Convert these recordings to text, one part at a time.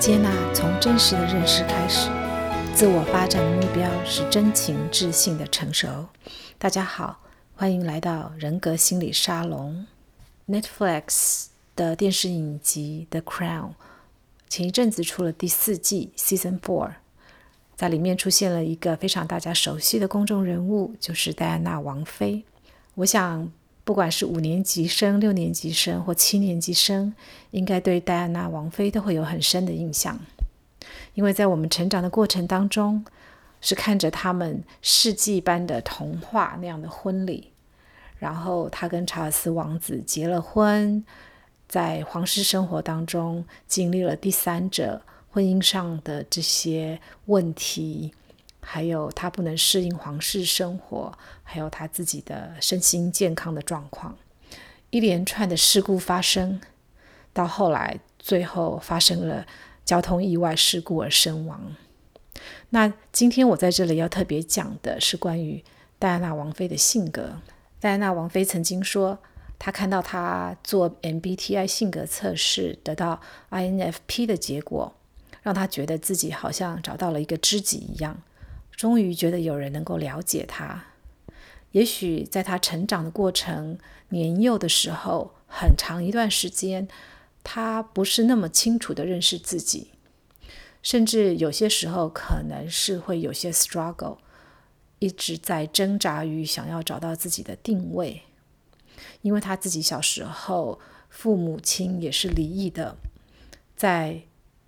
接纳从真实的认识开始，自我发展的目标是真情自信的成熟。大家好，欢迎来到人格心理沙龙。Netflix 的电视影集《The Crown》前一阵子出了第四季 （Season Four），在里面出现了一个非常大家熟悉的公众人物，就是戴安娜王妃。我想。不管是五年级生、六年级生或七年级生，应该对戴安娜王妃都会有很深的印象，因为在我们成长的过程当中，是看着他们世纪般的童话那样的婚礼，然后他跟查尔斯王子结了婚，在皇室生活当中经历了第三者婚姻上的这些问题。还有他不能适应皇室生活，还有他自己的身心健康的状况，一连串的事故发生，到后来最后发生了交通意外事故而身亡。那今天我在这里要特别讲的是关于戴安娜王妃的性格。戴安娜王妃曾经说，她看到她做 MBTI 性格测试得到 INFP 的结果，让她觉得自己好像找到了一个知己一样。终于觉得有人能够了解他。也许在他成长的过程，年幼的时候，很长一段时间，他不是那么清楚地认识自己，甚至有些时候可能是会有些 struggle，一直在挣扎于想要找到自己的定位。因为他自己小时候父母亲也是离异的，在。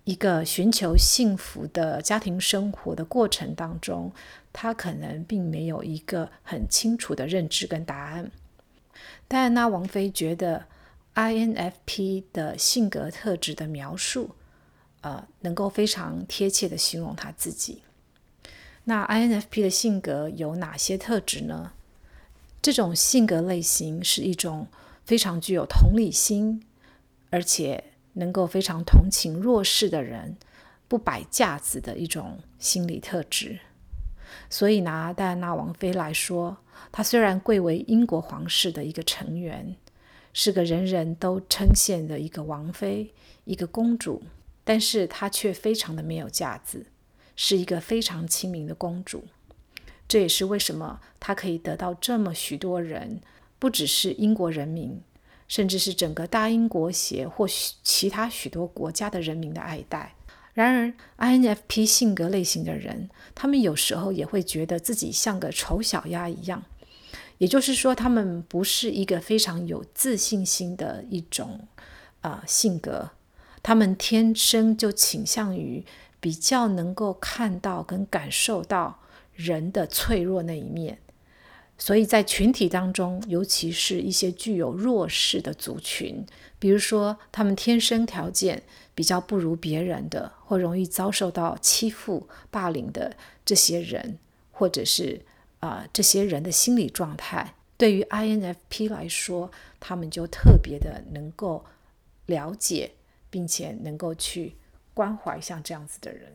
一个寻求幸福的家庭生活的过程当中，他可能并没有一个很清楚的认知跟答案。戴安娜王妃觉得 INFP 的性格特质的描述，呃，能够非常贴切地形容他自己。那 INFP 的性格有哪些特质呢？这种性格类型是一种非常具有同理心，而且。能够非常同情弱势的人，不摆架子的一种心理特质。所以拿戴安娜王妃来说，她虽然贵为英国皇室的一个成员，是个人人都称羡的一个王妃、一个公主，但是她却非常的没有架子，是一个非常亲民的公主。这也是为什么她可以得到这么许多人，不只是英国人民。甚至是整个大英国协或许其他许多国家的人民的爱戴。然而，INFP 性格类型的人，他们有时候也会觉得自己像个丑小鸭一样。也就是说，他们不是一个非常有自信心的一种啊、呃、性格。他们天生就倾向于比较能够看到跟感受到人的脆弱那一面。所以在群体当中，尤其是一些具有弱势的族群，比如说他们天生条件比较不如别人的，或容易遭受到欺负、霸凌的这些人，或者是啊、这些人的心理状态，对于 INFP 来说，他们就特别的能够了解，并且能够去关怀像这样子的人。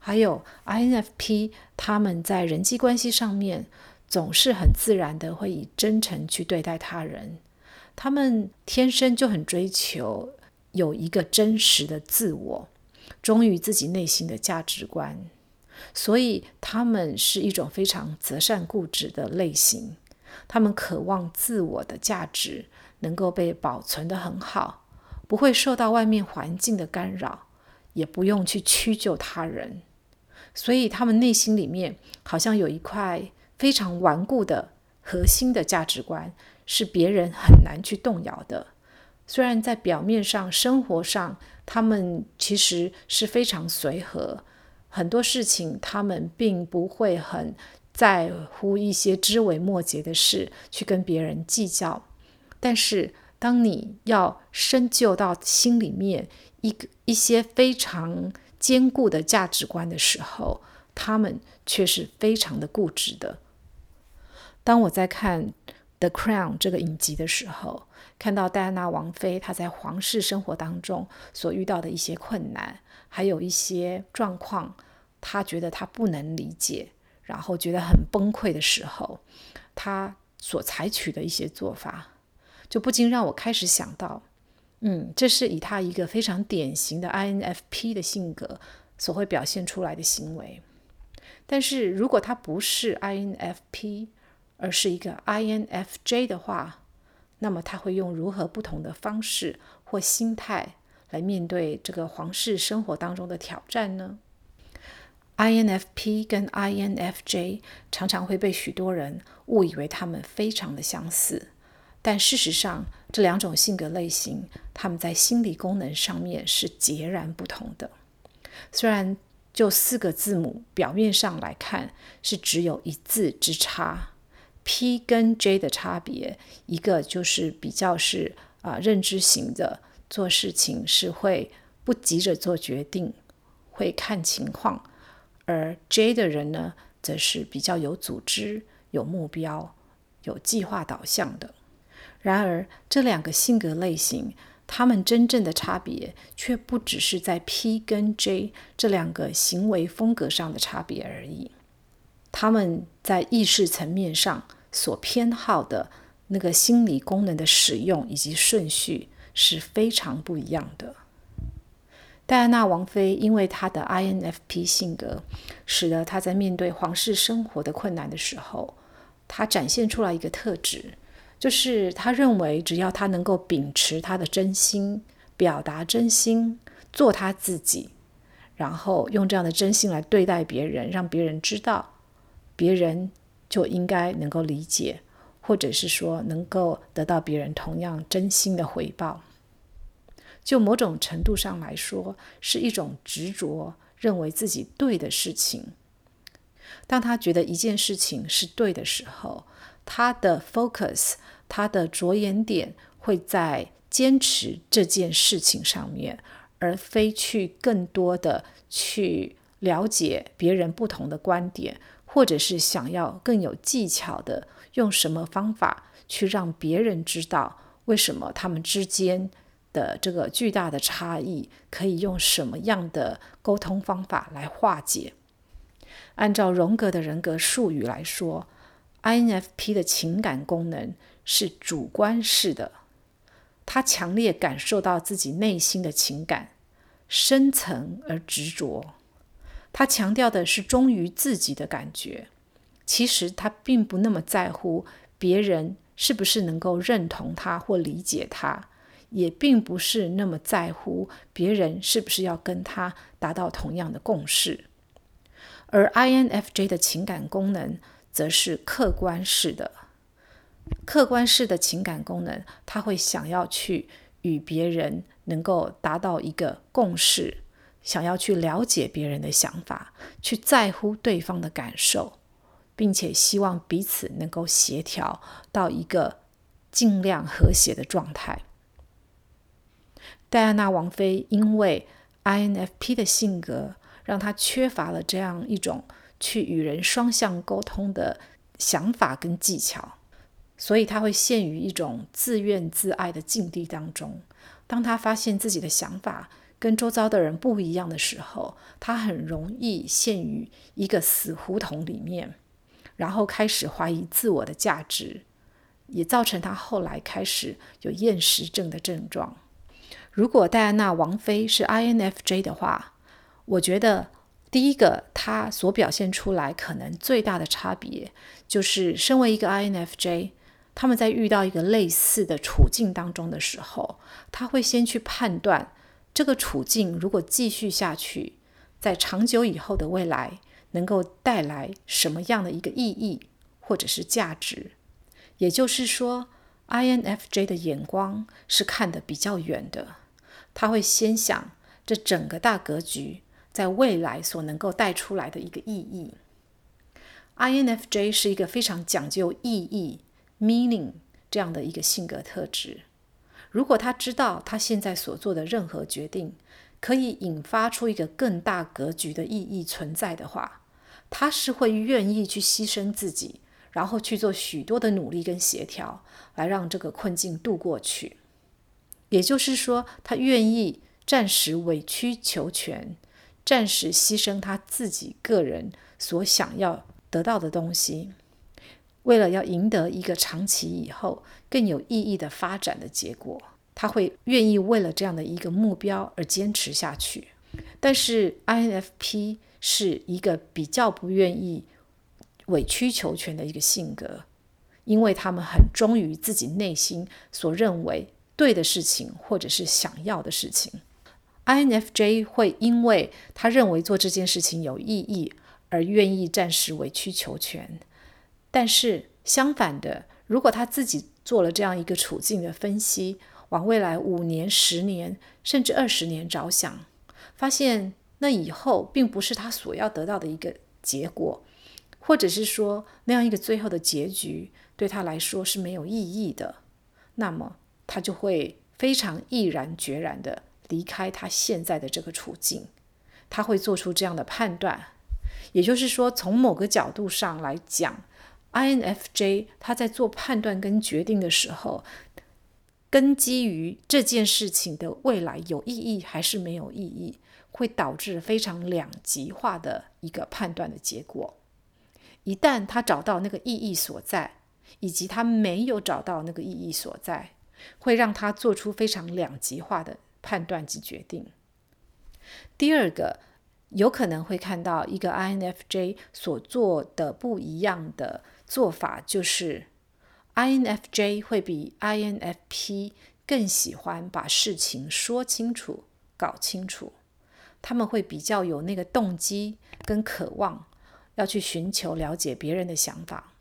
还有 INFP，他们在人际关系上面。总是很自然的会以真诚去对待他人，他们天生就很追求有一个真实的自我，忠于自己内心的价值观，所以他们是一种非常择善固执的类型。他们渴望自我的价值能够被保存得很好，不会受到外面环境的干扰，也不用去屈就他人，所以他们内心里面好像有一块。非常顽固的核心的价值观是别人很难去动摇的。虽然在表面上、生活上，他们其实是非常随和，很多事情他们并不会很在乎一些枝微末节的事去跟别人计较。但是，当你要深究到心里面一个一些非常坚固的价值观的时候，他们却是非常的固执的。当我在看《The Crown》这个影集的时候，看到戴安娜王妃她在皇室生活当中所遇到的一些困难，还有一些状况，她觉得她不能理解，然后觉得很崩溃的时候，她所采取的一些做法，就不禁让我开始想到，嗯，这是以他一个非常典型的 INFP 的性格所会表现出来的行为。但是如果他不是 INFP，而是一个 INFJ 的话，那么他会用如何不同的方式或心态来面对这个皇室生活当中的挑战呢？INFP 跟 INFJ 常常会被许多人误以为他们非常的相似，但事实上，这两种性格类型，他们在心理功能上面是截然不同的。虽然就四个字母表面上来看是只有一字之差，P 跟 J 的差别，一个就是比较是啊、认知型的，做事情是会不急着做决定，会看情况，而 J 的人呢，则是比较有组织、有目标、有计划导向的。然而，这两个性格类型，他们真正的差别却不只是在 P 跟 J 这两个行为风格上的差别而已。他们在意识层面上所偏好的那个心理功能的使用以及顺序是非常不一样的。戴安娜王妃因为她的 INFP 性格，使得她在面对皇室生活的困难的时候，她展现出来一个特质。就是她认为，只要她能够秉持她的真心，表达真心，做她自己，然后用这样的真心来对待别人，让别人知道，别人就应该能够理解，或者是说能够得到别人同样真心的回报。就某种程度上来说，是一种执着，认为自己对的事情。当他觉得一件事情是对的时候，他的 focus，他的着眼点会在坚持这件事情上面，而非去更多的去了解别人不同的观点，或者是想要更有技巧的用什么方法去让别人知道为什么他们之间的这个巨大的差异，可以用什么样的沟通方法来化解。按照荣格的人格术语来说，INFP 的情感功能是主观式的，他强烈感受到自己内心的情感，深层而执着。他强调的是忠于自己的感觉，其实他并不那么在乎别人是不是能够认同他或理解他，也并不是那么在乎别人是不是要跟他达到同样的共识。而 INFJ 的情感功能，则是客观式的，客观式的情感功能，他会想要去与别人能够达到一个共识，想要去了解别人的想法，去在乎对方的感受，并且希望彼此能够协调到一个尽量和谐的状态。戴安娜王妃因为 INFP 的性格，让她缺乏了这样一种。去与人双向沟通的想法跟技巧，所以他会陷于一种自怨自艾的境地当中。当他发现自己的想法跟周遭的人不一样的时候，他很容易陷于一个死胡同里面，然后开始怀疑自我的价值，也造成他后来开始有厌食症的症状。如果戴安娜王妃是 INFJ 的话，我觉得。第一个，他所表现出来可能最大的差别，就是身为一个 INFJ，他们在遇到一个类似的处境当中的时候，他会先去判断这个处境如果继续下去，在长久以后的未来能够带来什么样的一个意义或者是价值。也就是说，INFJ 的眼光是看得比较远的，他会先想这整个大格局。在未来所能够带出来的一个意义，INFJ 是一个非常讲究意义 （meaning） 这样的一个性格特质。如果他知道他现在所做的任何决定可以引发出一个更大格局的意义存在的话，他是会愿意去牺牲自己，然后去做许多的努力跟协调，来让这个困境度过去。也就是说，他愿意暂时委曲求全。暂时牺牲他自己个人所想要得到的东西，为了要赢得一个长期以后更有意义的发展的结果，他会愿意为了这样的一个目标而坚持下去。但是 INFP 是一个比较不愿意委曲求全的一个性格，因为他们很忠于自己内心所认为对的事情，或者是想要的事情。INFJ 会因为他认为做这件事情有意义而愿意暂时委曲求全，但是相反的，如果他自己做了这样一个处境的分析，往未来五年、十年甚至二十年着想，发现那以后并不是他所要得到的一个结果，或者是说那样一个最后的结局对他来说是没有意义的，那么他就会非常毅然决然地离开他现在的这个处境。他会做出这样的判断，也就是说，从某个角度上来讲，INFJ 他在做判断跟决定的时候。根基于这件事情的未来有意义还是没有意义，会导致非常两极化的一个判断的结果。一旦他找到那个意义所在，以及他没有找到那个意义所在，会让他做出非常两极化的判断及决定。第二个，有可能会看到一个 INFJ 所做的不一样的做法，就是。INFJ 会比 INFP 更喜欢把事情说清楚、搞清楚。他们会比较有那个动机跟渴望，要去寻求了解别人的想法。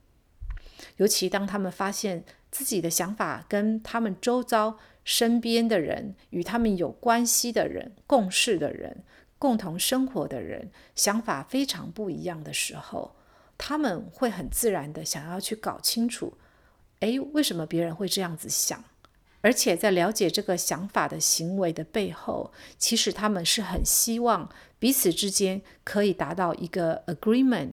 尤其当他们发现自己的想法跟他们周遭身边的人、与他们有关系的人、共事的人、共同生活的人想法非常不一样的时候，他们会很自然的想要去搞清楚。哎，为什么别人会这样子想？而且在了解这个想法的行为的背后，其实他们是很希望彼此之间可以达到一个 agreement，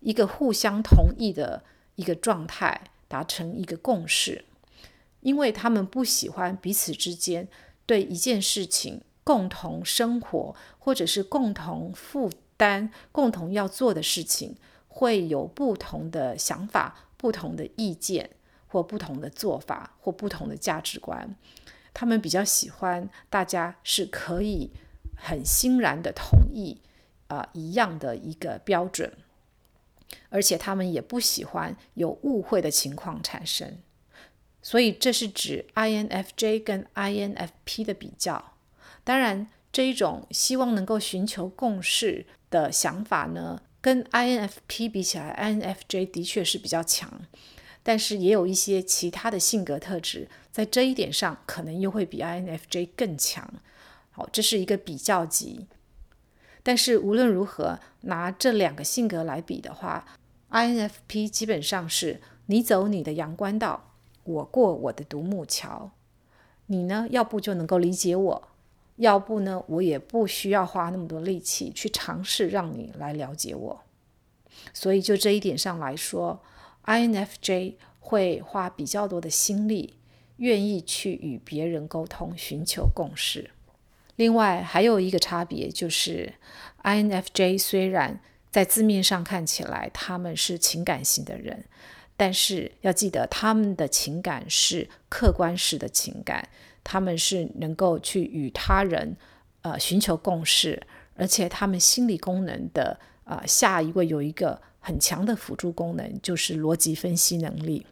一个互相同意的一个状态，达成一个共识。因为他们不喜欢彼此之间对一件事情共同生活，或者是共同负担、共同要做的事情，会有不同的想法、不同的意见。或不同的做法，或不同的价值观，他们比较喜欢大家是可以很欣然的同意啊、一样的一个标准，而且他们也不喜欢有误会的情况产生。所以这是指 INFJ 跟 INFP 的比较。当然，这一种希望能够寻求共识的想法呢，跟 INFP 比起来，INFJ 的确是比较强。但是也有一些其他的性格特质，在这一点上可能又会比 INFJ 更强。好，这是一个比较级。但是无论如何，拿这两个性格来比的话，INFP 基本上是你走你的阳关道，我过我的独木桥。你呢，要不就能够理解我，要不呢，我也不需要花那么多力气去尝试让你来了解我。所以就这一点上来说，INFJ 会花比较多的心力，愿意去与别人沟通，寻求共识。另外还有一个差别就是，INFJ 虽然在字面上看起来他们是情感型的人，但是要记得他们的情感是客观式的情感，他们是能够去与他人呃寻求共识，而且他们心理功能的呃下一位有一个。很强的辅助功能就是逻辑分析能力，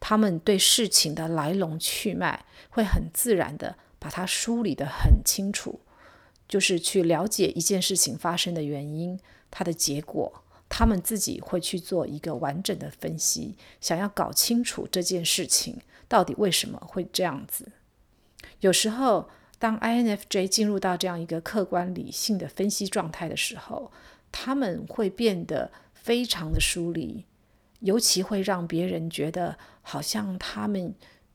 他们对事情的来龙去脉会很自然的把它梳理得很清楚，就是去了解一件事情发生的原因，它的结果，他们自己会去做一个完整的分析，想要搞清楚这件事情到底为什么会这样子。有时候，当 INFJ 进入到这样一个客观理性的分析状态的时候，他们会变得。非常的疏离，尤其会让别人觉得好像他们，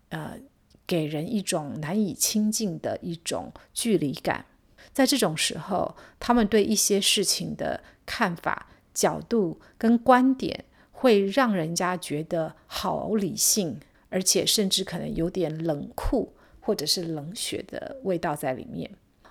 呃，给人一种难以亲近的一种距离感。在这种时候，他们对一些事情的看法、角度跟观点，会让人家觉得好理性，而且甚至可能有点冷酷或者是冷血的味道在里面。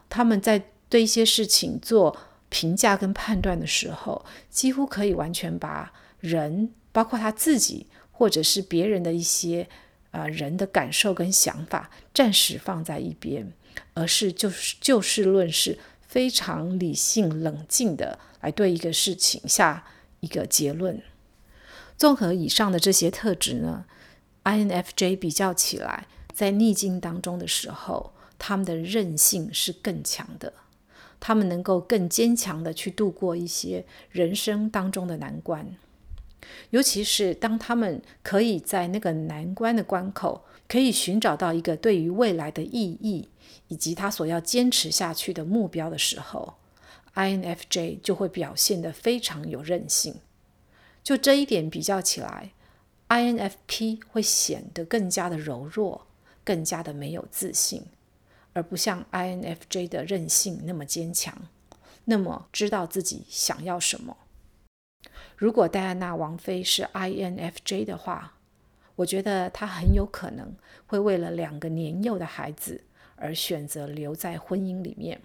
他们在对一些事情做。评价跟判断的时候，几乎可以完全把人，包括他自己或者是别人的一些啊、人的感受跟想法暂时放在一边，而是就是就事论事，非常理性冷静的来对一个事情下一个结论。综合以上的这些特质呢，INFJ 比较起来，在逆境当中的时候，他们的韧性是更强的，他们能够更坚强的去度过一些人生当中的难关。尤其是当他们可以在那个难关的关口，可以寻找到一个对于未来的意义，以及他所要坚持下去的目标的时候，INFJ 就会表现得非常有韧性。就这一点比较起来，INFP 会显得更加的柔弱，更加的没有自信，而不像 INFJ 的韧性那么坚强，那么知道自己想要什么。如果戴安娜王妃是 INFJ 的话，我觉得她很有可能会为了两个年幼的孩子而选择留在婚姻里面。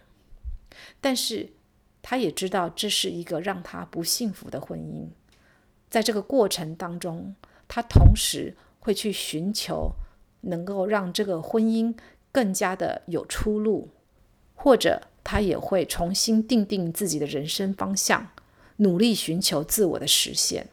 但是，她也知道这是一个让她不幸福的婚姻。在这个过程当中，她同时会去寻求能够让这个婚姻更加的有出路，或者他也会重新定定自己的人生方向。努力寻求自我的实现，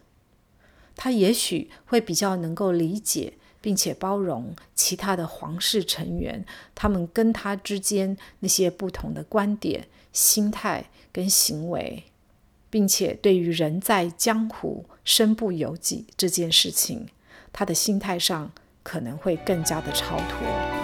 他也许会比较能够理解并且包容其他的皇室成员，他们跟他之间那些不同的观点、心态跟行为，并且对于人在江湖身不由己这件事情，他的心态上可能会更加的超脱。